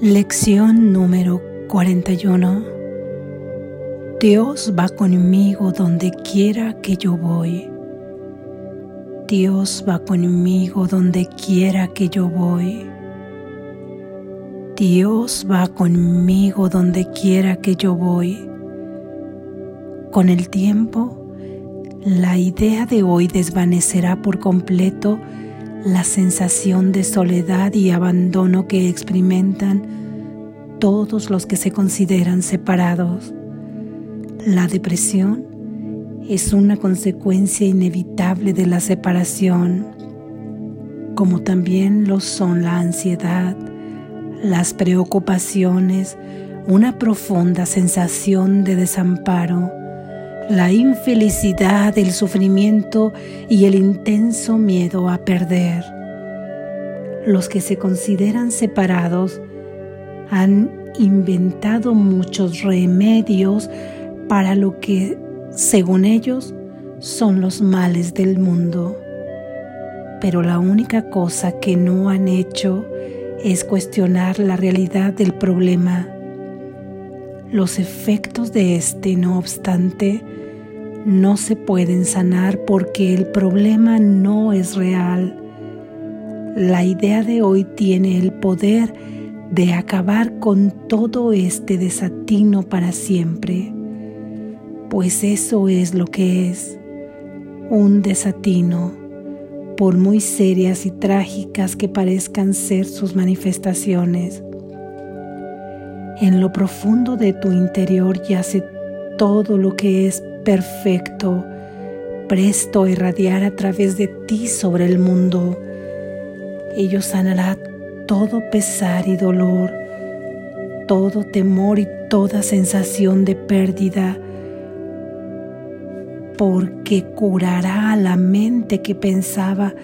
Lección número 41. Dios va conmigo donde quiera que yo voy. Dios va conmigo donde quiera que yo voy. Dios va conmigo donde quiera que yo voy. Con el tiempo, la idea de hoy desvanecerá por completo la sensación de soledad y abandono que experimentan todos los que se consideran separados. La depresión es una consecuencia inevitable de la separación, como también lo son la ansiedad, las preocupaciones, una profunda sensación de desamparo, la infelicidad, el sufrimiento y el intenso miedo a perder. Los que se consideran separados han inventado muchos remedios para lo que, según ellos, son los males del mundo. Pero la única cosa que no han hecho es cuestionar la realidad del problema. Los efectos de este, no obstante, no se pueden sanar porque el problema no es real. La idea de hoy tiene el poder de acabar con todo este desatino para siempre, pues eso es lo que es, un desatino, por muy serias y trágicas que parezcan ser sus manifestaciones. En lo profundo de tu interior yace todo lo que es perfecto, presto a irradiar a través de ti sobre el mundo. Ello sanará todo pesar y dolor, todo temor y toda sensación de pérdida, porque curará a la mente que pensaba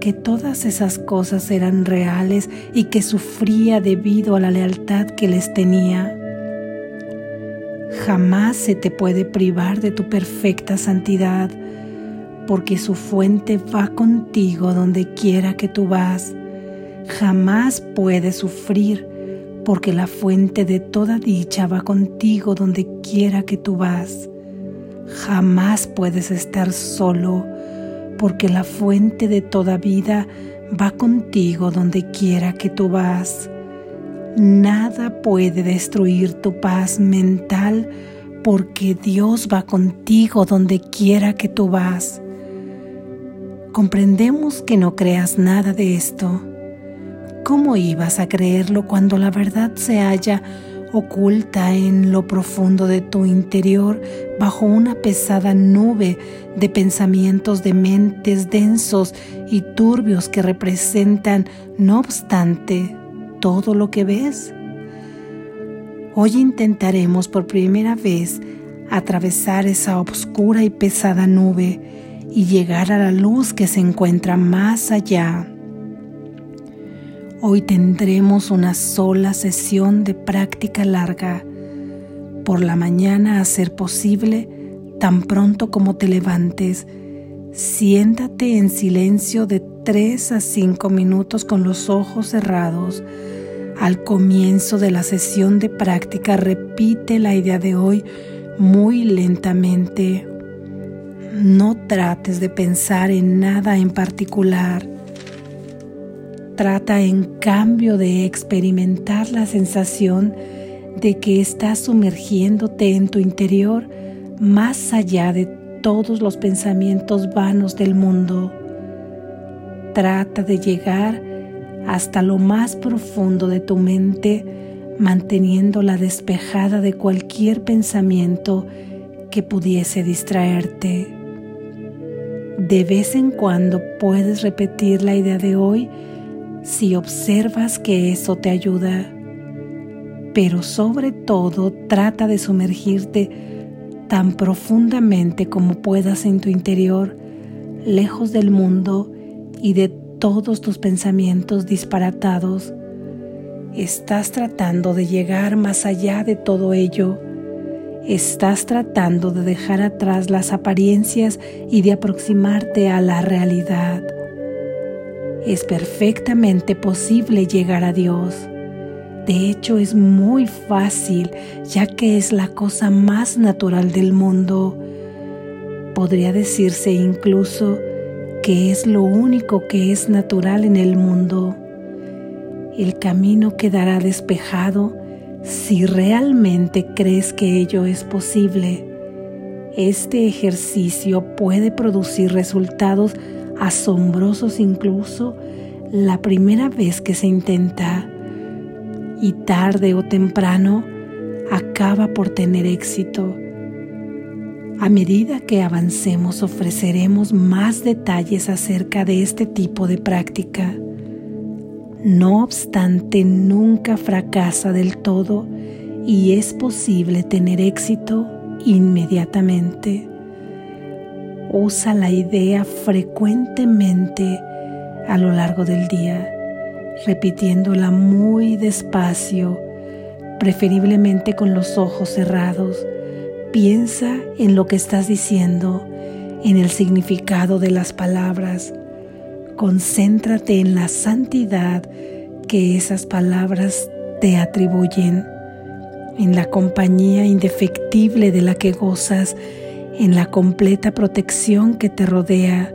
que todas esas cosas eran reales y que sufría debido a la lealtad que les tenía. Jamás se te puede privar de tu perfecta santidad, porque su fuente va contigo donde quiera que tú vas. Jamás puedes sufrir, porque la fuente de toda dicha va contigo donde quiera que tú vas. Jamás puedes estar solo, porque la fuente de toda vida va contigo donde quiera que tú vas. Nada puede destruir tu paz mental porque Dios va contigo donde quiera que tú vas. Comprendemos que no creas nada de esto. ¿Cómo ibas a creerlo cuando la verdad se halla oculta en lo profundo de tu interior bajo una pesada nube de pensamientos de mentes densos y turbios que representan, no obstante, todo lo que ves? Hoy intentaremos por primera vez atravesar esa oscura y pesada nube y llegar a la luz que se encuentra más allá. Hoy tendremos una sola sesión de práctica larga. Por la mañana a ser posible, tan pronto como te levantes, siéntate en silencio de 3 a 5 minutos con los ojos cerrados. Al comienzo de la sesión de práctica repite la idea de hoy muy lentamente. No trates de pensar en nada en particular. Trata en cambio de experimentar la sensación de que estás sumergiéndote en tu interior más allá de todos los pensamientos vanos del mundo. Trata de llegar hasta lo más profundo de tu mente, manteniéndola despejada de cualquier pensamiento que pudiese distraerte. De vez en cuando puedes repetir la idea de hoy si observas que eso te ayuda, pero sobre todo trata de sumergirte tan profundamente como puedas en tu interior, lejos del mundo y de todos tus pensamientos disparatados. Estás tratando de llegar más allá de todo ello. Estás tratando de dejar atrás las apariencias y de aproximarte a la realidad. Es perfectamente posible llegar a Dios. De hecho, es muy fácil, ya que es la cosa más natural del mundo. Podría decirse incluso que es lo único que es natural en el mundo. El camino quedará despejado si realmente crees que ello es posible. Este ejercicio puede producir resultados asombrosos incluso la primera vez que se intenta y tarde o temprano acaba por tener éxito. A medida que avancemos ofreceremos más detalles acerca de este tipo de práctica. No obstante, nunca fracasa del todo y es posible tener éxito inmediatamente. Usa la idea frecuentemente a lo largo del día repitiéndola muy despacio, preferiblemente con los ojos cerrados. Piensa en lo que estás diciendo, en el significado de las palabras. Concéntrate en la santidad que esas palabras te atribuyen, en la compañía indefectible de la que gozas, en la completa protección que te rodea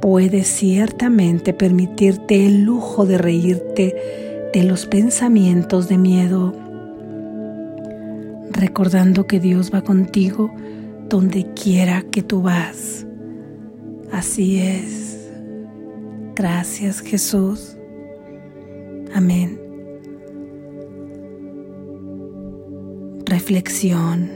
puedes ciertamente permitirte el lujo de reírte de los pensamientos de miedo, recordando que Dios va contigo donde quiera que tú vas. Así es. Gracias Jesús. Amén. Reflexión.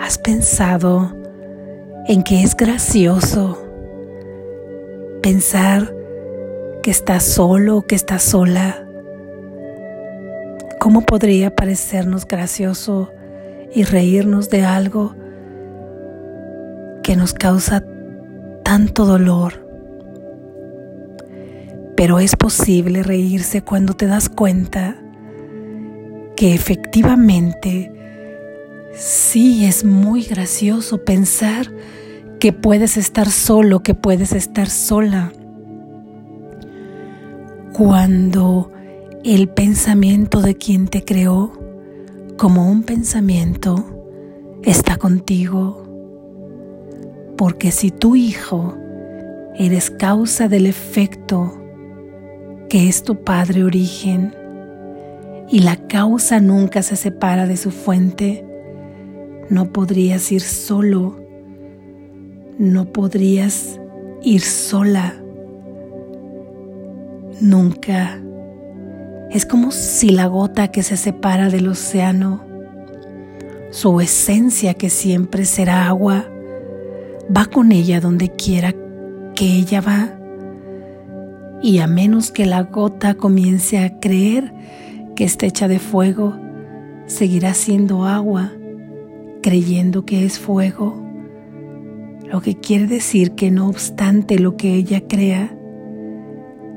¿Has pensado en que es gracioso pensar que estás solo que estás sola? ¿Cómo podría parecernos gracioso y reírnos de algo que nos causa tanto dolor? Pero es posible reírse cuando te das cuenta que efectivamente Sí, es muy gracioso pensar que puedes estar solo, que puedes estar sola. Cuando el pensamiento de quien te creó, como un pensamiento, está contigo. Porque si tu hijo eres causa del efecto que es tu padre origen, y la causa nunca se separa de su fuente, no podrías ir solo, no podrías ir sola, nunca. Es como si la gota que se separa del océano, su esencia que siempre será agua, va con ella donde quiera que ella va. Y a menos que la gota comience a creer que está hecha de fuego, seguirá siendo agua creyendo que es fuego, lo que quiere decir que no obstante lo que ella crea,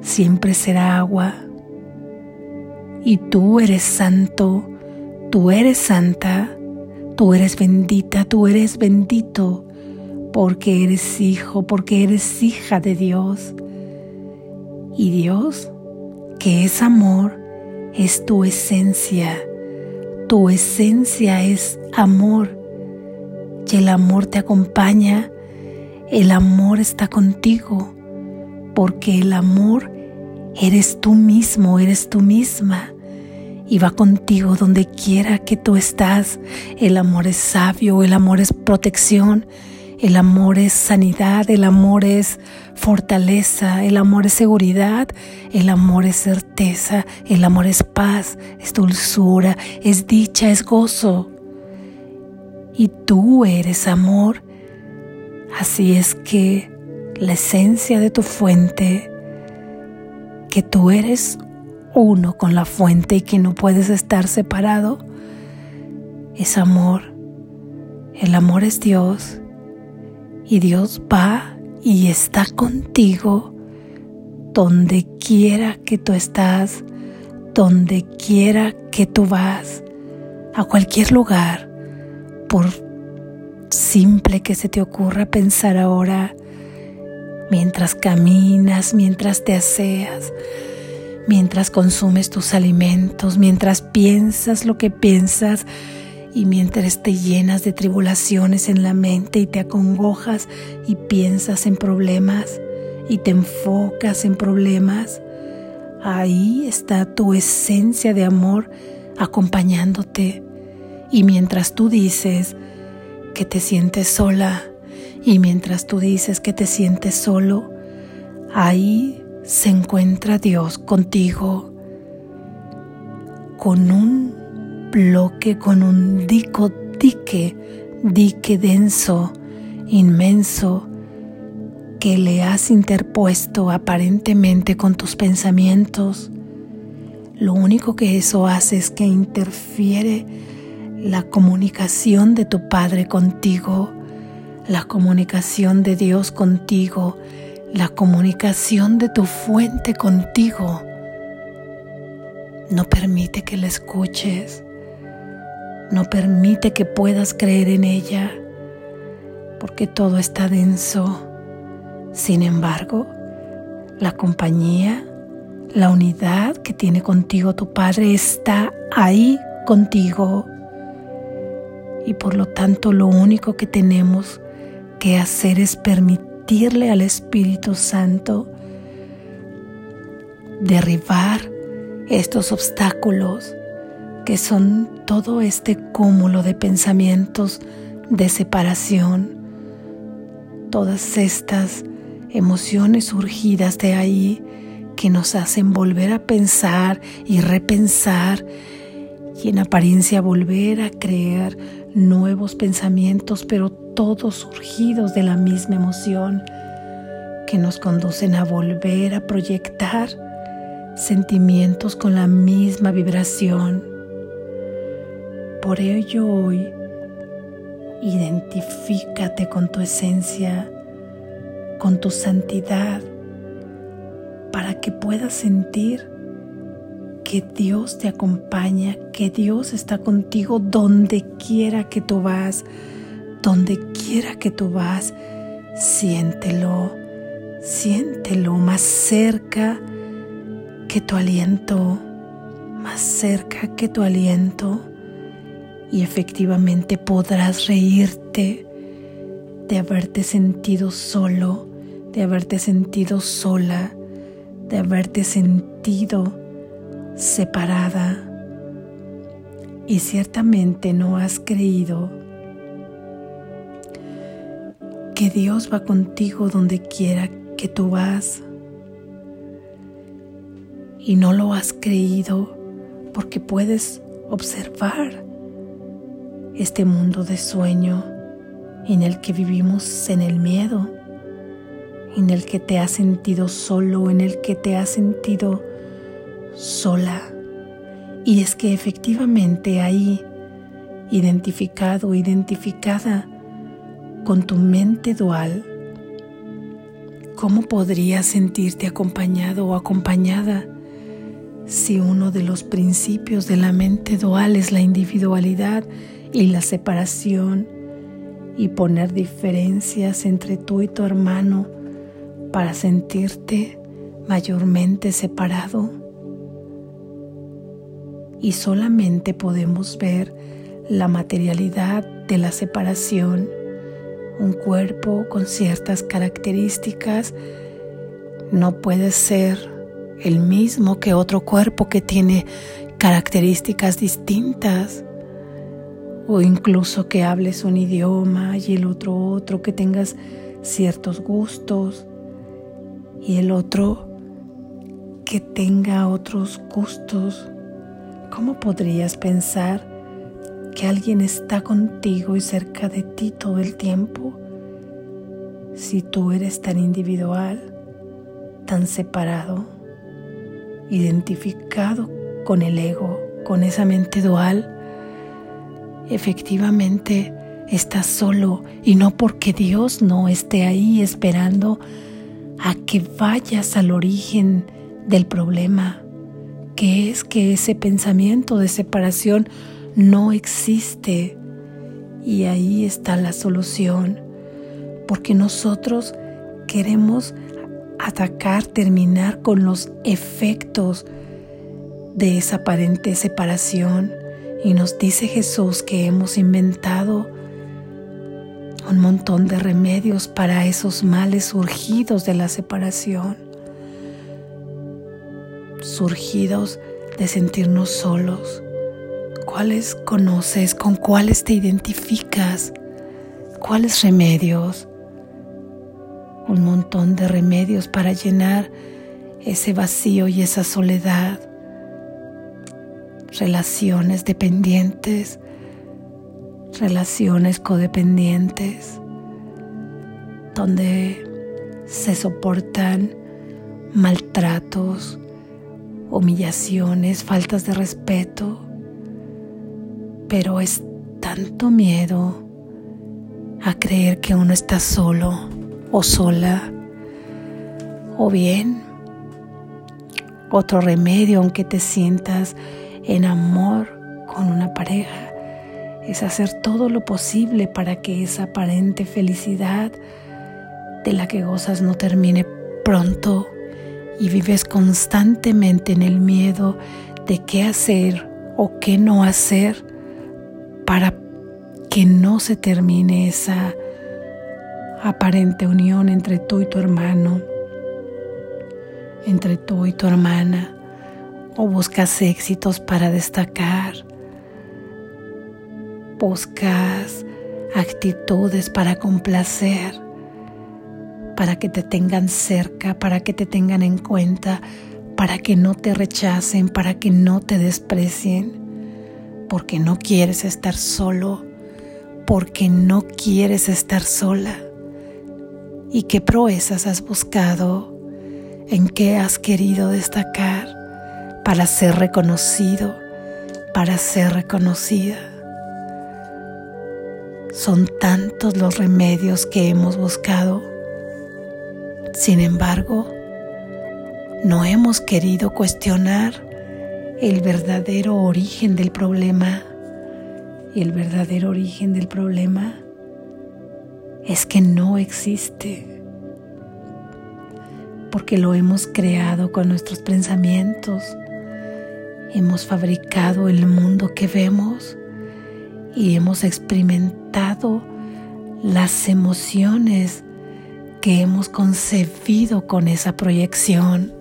siempre será agua. Y tú eres santo, tú eres santa, tú eres bendita, tú eres bendito, porque eres hijo, porque eres hija de Dios. Y Dios, que es amor, es tu esencia. Tu esencia es amor. Y el amor te acompaña, el amor está contigo, porque el amor eres tú mismo, eres tú misma y va contigo donde quiera que tú estás. El amor es sabio, el amor es protección, el amor es sanidad, el amor es fortaleza, el amor es seguridad, el amor es certeza, el amor es paz, es dulzura, es dicha, es gozo. Y tú eres amor. Así es que la esencia de tu fuente, que tú eres uno con la fuente y que no puedes estar separado, es amor. El amor es Dios y Dios va y está contigo donde quiera que tú estás, donde quiera que tú vas, a cualquier lugar, por simple que se te ocurra pensar ahora mientras caminas, mientras te aseas, mientras consumes tus alimentos, mientras piensas lo que piensas y mientras te llenas de tribulaciones en la mente y te acongojas y piensas en problemas y te enfocas en problemas, ahí está tu esencia de amor acompañándote. Y mientras tú dices que te sientes sola, y mientras tú dices que te sientes solo, ahí se encuentra Dios contigo, con un bloque, con un dico, dique, dique denso, inmenso, que le has interpuesto aparentemente con tus pensamientos. Lo único que eso hace es que interfiere la comunicación de tu Padre contigo, la comunicación de Dios contigo, la comunicación de tu fuente contigo. No permite que la escuches, no permite que puedas creer en ella, porque todo está denso. Sin embargo, la compañía, la unidad que tiene contigo tu Padre está ahí contigo. Y por lo tanto lo único que tenemos que hacer es permitirle al Espíritu Santo derribar estos obstáculos que son todo este cúmulo de pensamientos de separación, todas estas emociones surgidas de ahí que nos hacen volver a pensar y repensar y en apariencia volver a crear nuevos pensamientos, pero todos surgidos de la misma emoción, que nos conducen a volver a proyectar sentimientos con la misma vibración. Por ello hoy, identifícate con tu esencia, con tu santidad, para que puedas sentir que Dios te acompaña, que Dios está contigo donde quiera que tú vas, donde quiera que tú vas, siéntelo, siéntelo más cerca que tu aliento, más cerca que tu aliento y efectivamente podrás reírte de haberte sentido solo, de haberte sentido sola, de haberte sentido separada. Y ciertamente no has creído que Dios va contigo donde quiera que tú vas. Y no lo has creído porque puedes observar este mundo de sueño en el que vivimos en el miedo, en el que te has sentido solo, en el que te has sentido sola. Y es que efectivamente ahí, identificado, identificada, con tu mente dual, ¿cómo podrías sentirte acompañado o acompañada si uno de los principios de la mente dual es la individualidad y la separación y poner diferencias entre tú y tu hermano para sentirte mayormente separado? Y solamente podemos ver la materialidad de la separación un cuerpo con ciertas características no puede ser el mismo que otro cuerpo que tiene características distintas o incluso que hables un idioma y el otro otro, que tengas ciertos gustos y el otro que tenga otros gustos. ¿Cómo podrías pensar que alguien está contigo y cerca de ti todo el tiempo, si tú eres tan individual, tan separado, identificado con el ego, con esa mente dual, efectivamente estás solo. Y no porque Dios no esté ahí esperando a que vayas al origen del problema, que es que ese pensamiento de separación no existe. Y ahí está la solución, porque nosotros queremos atacar, terminar con los efectos de esa aparente separación. Y nos dice Jesús que hemos inventado un montón de remedios para esos males surgidos de la separación, surgidos de sentirnos solos. ¿Cuáles conoces? ¿Con cuáles te identificas? ¿Cuáles remedios? Un montón de remedios para llenar ese vacío y esa soledad relaciones dependientes, relaciones codependientes, donde se soportan maltratos, humillaciones, faltas de respeto, pero es tanto miedo a creer que uno está solo o sola, o bien otro remedio aunque te sientas en amor con una pareja es hacer todo lo posible para que esa aparente felicidad de la que gozas no termine pronto y vives constantemente en el miedo de qué hacer o qué no hacer para que no se termine esa aparente unión entre tú y tu hermano, entre tú y tu hermana o buscas éxitos para destacar, buscas actitudes para complacer, para que te tengan cerca, para que te tengan en cuenta, para que no te rechacen, para que no te desprecien, porque no quieres estar solo, porque no quieres estar sola. ¿Y qué proezas has buscado? ¿En qué has querido destacar? para ser reconocido, para ser reconocida. Son tantos los remedios que hemos buscado. Sin embargo, no hemos querido cuestionar el verdadero origen del problema. Y el verdadero origen del problema es que no existe. Porque lo hemos creado con nuestros pensamientos, hemos fabricado el mundo que vemos y hemos experimentado las emociones que hemos concebido con esa proyección.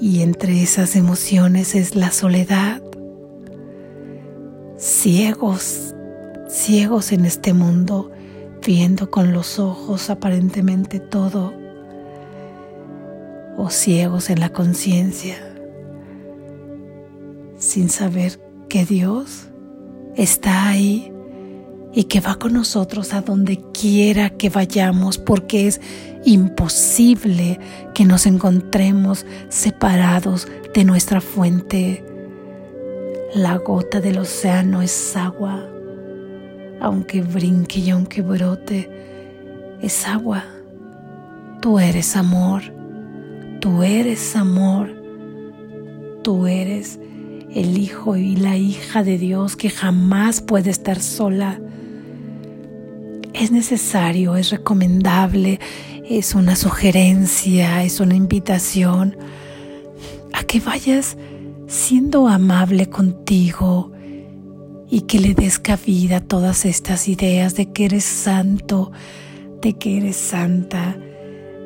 Y entre esas emociones es la soledad. Ciegos, ciegos en este mundo, viendo con los ojos aparentemente todo, o ciegos en la conciencia sin saber que Dios está ahí y que va con nosotros a donde quiera que vayamos, porque es imposible que nos encontremos separados de nuestra fuente. La gota del océano es agua, aunque brinque y aunque brote, es agua. Tú eres amor, tú eres amor, tú eres el hijo y la hija de Dios que jamás puede estar sola. Es necesario, es recomendable, es una sugerencia, es una invitación a que vayas siendo amable contigo y que le des cabida a todas estas ideas de que eres santo, de que eres santa,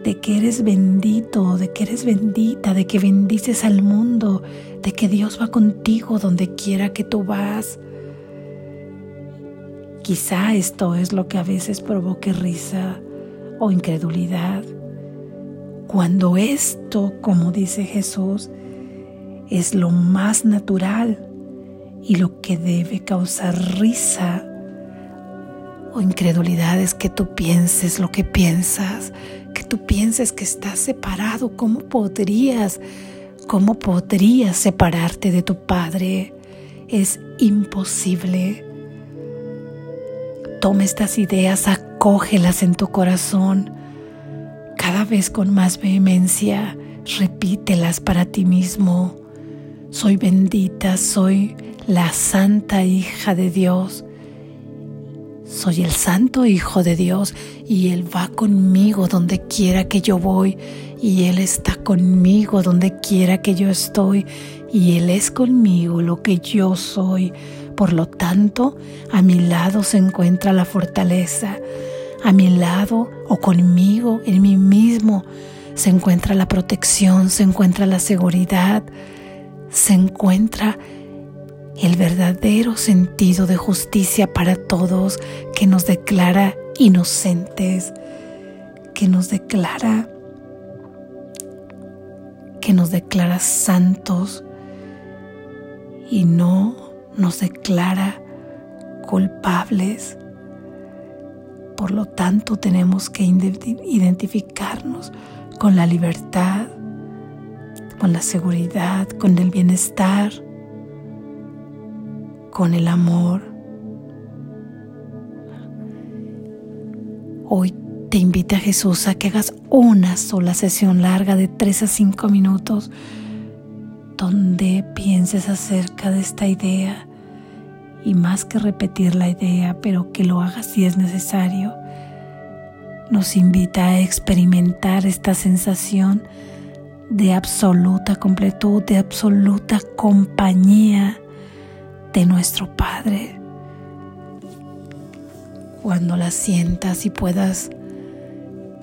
de que eres bendito, de que eres bendita, de que bendices al mundo, de que Dios va contigo donde quiera que tú vas. Quizá esto es lo que a veces provoque risa o incredulidad. Cuando esto, como dice Jesús, es lo más natural y lo que debe causar risa o incredulidad es que tú pienses lo que piensas, que tú pienses que estás separado. ¿Cómo podrías? ¿Cómo podrías separarte de tu Padre? Es imposible. Toma estas ideas, acógelas en tu corazón. Cada vez con más vehemencia, repítelas para ti mismo. Soy bendita, soy la santa hija de Dios Soy el santo Hijo de Dios y Él va conmigo donde quiera que yo voy y Él está conmigo donde quiera que yo estoy y Él es conmigo lo que yo soy. Por lo tanto, a mi lado se encuentra la fortaleza, a mi lado o conmigo, en mí mismo, se encuentra la protección, se encuentra la seguridad, se encuentra el verdadero sentido de justicia para todos que nos declara inocentes, que nos declara que nos declara santos y no nos declara culpables. Por lo tanto, tenemos que identificarnos con la libertad, con la seguridad, con el bienestar con el amor. Hoy te invita Jesús a que hagas una sola sesión larga de 3 a 5 minutos donde pienses acerca de esta idea y más que repetir la idea, pero que lo hagas si es necesario, nos invita a experimentar esta sensación de absoluta completud, de absoluta compañía de nuestro Padre. Cuando la sientas y puedas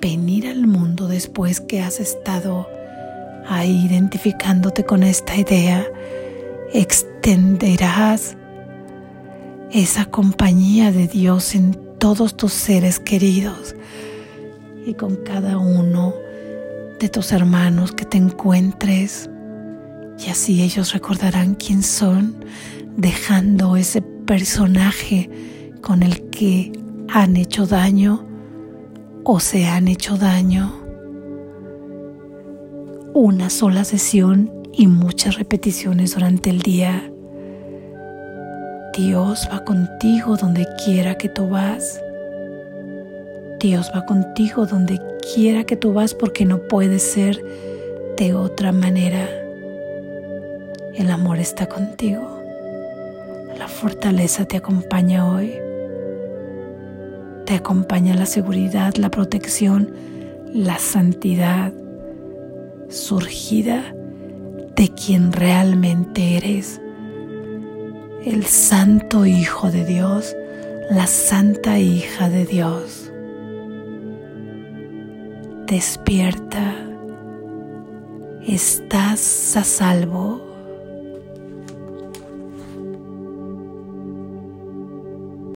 venir al mundo después que has estado ahí identificándote con esta idea, extenderás esa compañía de Dios en todos tus seres queridos y con cada uno de tus hermanos que te encuentres y así ellos recordarán quién son, dejando ese personaje con el que han hecho daño o se han hecho daño. Una sola sesión y muchas repeticiones durante el día. Dios va contigo donde quiera que tú vas. Dios va contigo donde quiera que tú vas porque no puede ser de otra manera. El amor está contigo. La fortaleza te acompaña hoy. Te acompaña la seguridad, la protección, la santidad surgida de quien realmente eres. El santo Hijo de Dios, la santa hija de Dios. Despierta. Estás a salvo